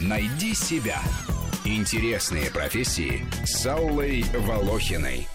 Найди себя. Интересные профессии с Аллой Волохиной.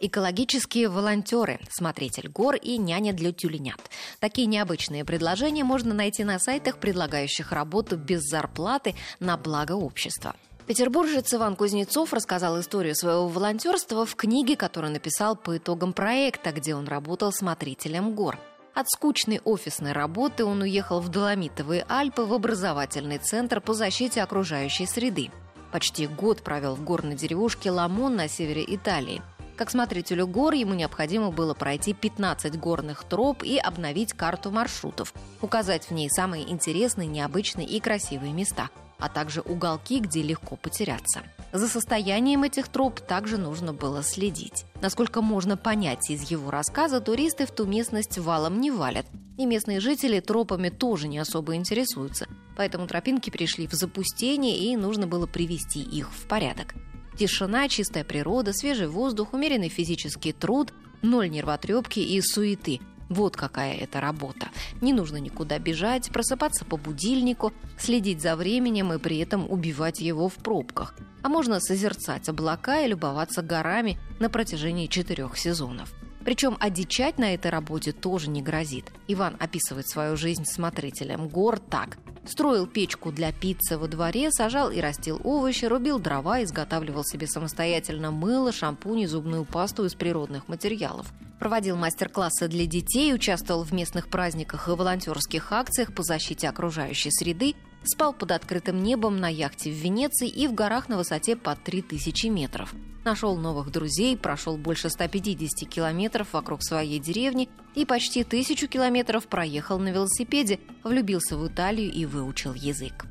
Экологические волонтеры, смотритель гор и няня для тюленят. Такие необычные предложения можно найти на сайтах, предлагающих работу без зарплаты на благо общества. Петербуржец Иван Кузнецов рассказал историю своего волонтерства в книге, которую написал по итогам проекта, где он работал смотрителем гор. От скучной офисной работы он уехал в Доломитовые Альпы в образовательный центр по защите окружающей среды. Почти год провел в горной деревушке Ламон на севере Италии. Как смотрителю гор ему необходимо было пройти 15 горных троп и обновить карту маршрутов, указать в ней самые интересные, необычные и красивые места, а также уголки, где легко потеряться. За состоянием этих троп также нужно было следить. Насколько можно понять из его рассказа, туристы в ту местность валом не валят, и местные жители тропами тоже не особо интересуются, поэтому тропинки пришли в запустение и нужно было привести их в порядок. Тишина, чистая природа, свежий воздух, умеренный физический труд, ноль нервотрепки и суеты – вот какая это работа. Не нужно никуда бежать, просыпаться по будильнику, следить за временем и при этом убивать его в пробках. А можно созерцать облака и любоваться горами на протяжении четырех сезонов. Причем одичать на этой работе тоже не грозит. Иван описывает свою жизнь смотрителем гор так. Строил печку для пиццы во дворе, сажал и растил овощи, рубил дрова, изготавливал себе самостоятельно мыло, шампунь и зубную пасту из природных материалов. Проводил мастер-классы для детей, участвовал в местных праздниках и волонтерских акциях по защите окружающей среды, спал под открытым небом на яхте в Венеции и в горах на высоте под 3000 метров. Нашел новых друзей, прошел больше 150 километров вокруг своей деревни и почти тысячу километров проехал на велосипеде, влюбился в Италию и выучил язык.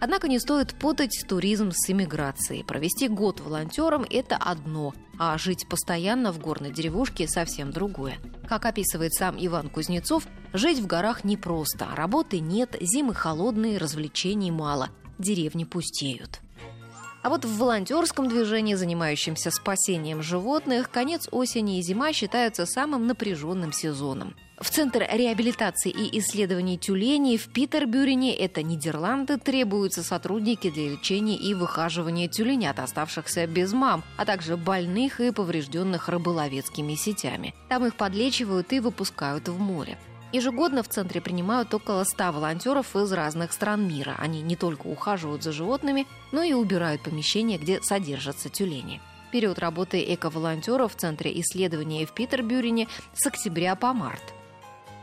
Однако не стоит путать туризм с иммиграцией. Провести год волонтером – это одно, а жить постоянно в горной деревушке – совсем другое. Как описывает сам Иван Кузнецов, жить в горах непросто. Работы нет, зимы холодные, развлечений мало. Деревни пустеют. А вот в волонтерском движении, занимающемся спасением животных, конец осени и зима считаются самым напряженным сезоном. В Центр реабилитации и исследований тюленей в Питербюрене, это Нидерланды, требуются сотрудники для лечения и выхаживания тюленят, оставшихся без мам, а также больных и поврежденных рыболовецкими сетями. Там их подлечивают и выпускают в море. Ежегодно в центре принимают около 100 волонтеров из разных стран мира. Они не только ухаживают за животными, но и убирают помещения, где содержатся тюлени. Период работы эко-волонтеров в Центре исследования в Питербюрене с октября по март.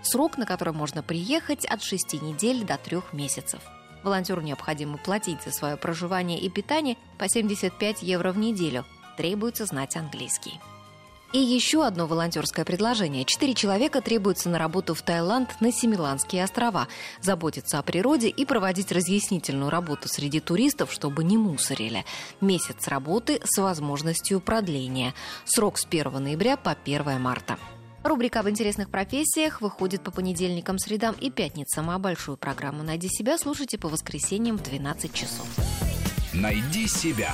Срок, на который можно приехать, от 6 недель до 3 месяцев. Волонтеру необходимо платить за свое проживание и питание по 75 евро в неделю. Требуется знать английский. И еще одно волонтерское предложение. Четыре человека требуются на работу в Таиланд на Семиланские острова, заботиться о природе и проводить разъяснительную работу среди туристов, чтобы не мусорили. Месяц работы с возможностью продления. Срок с 1 ноября по 1 марта. Рубрика об интересных профессиях выходит по понедельникам, средам и пятницам, а большую программу «Найди себя» слушайте по воскресеньям в 12 часов. «Найди себя»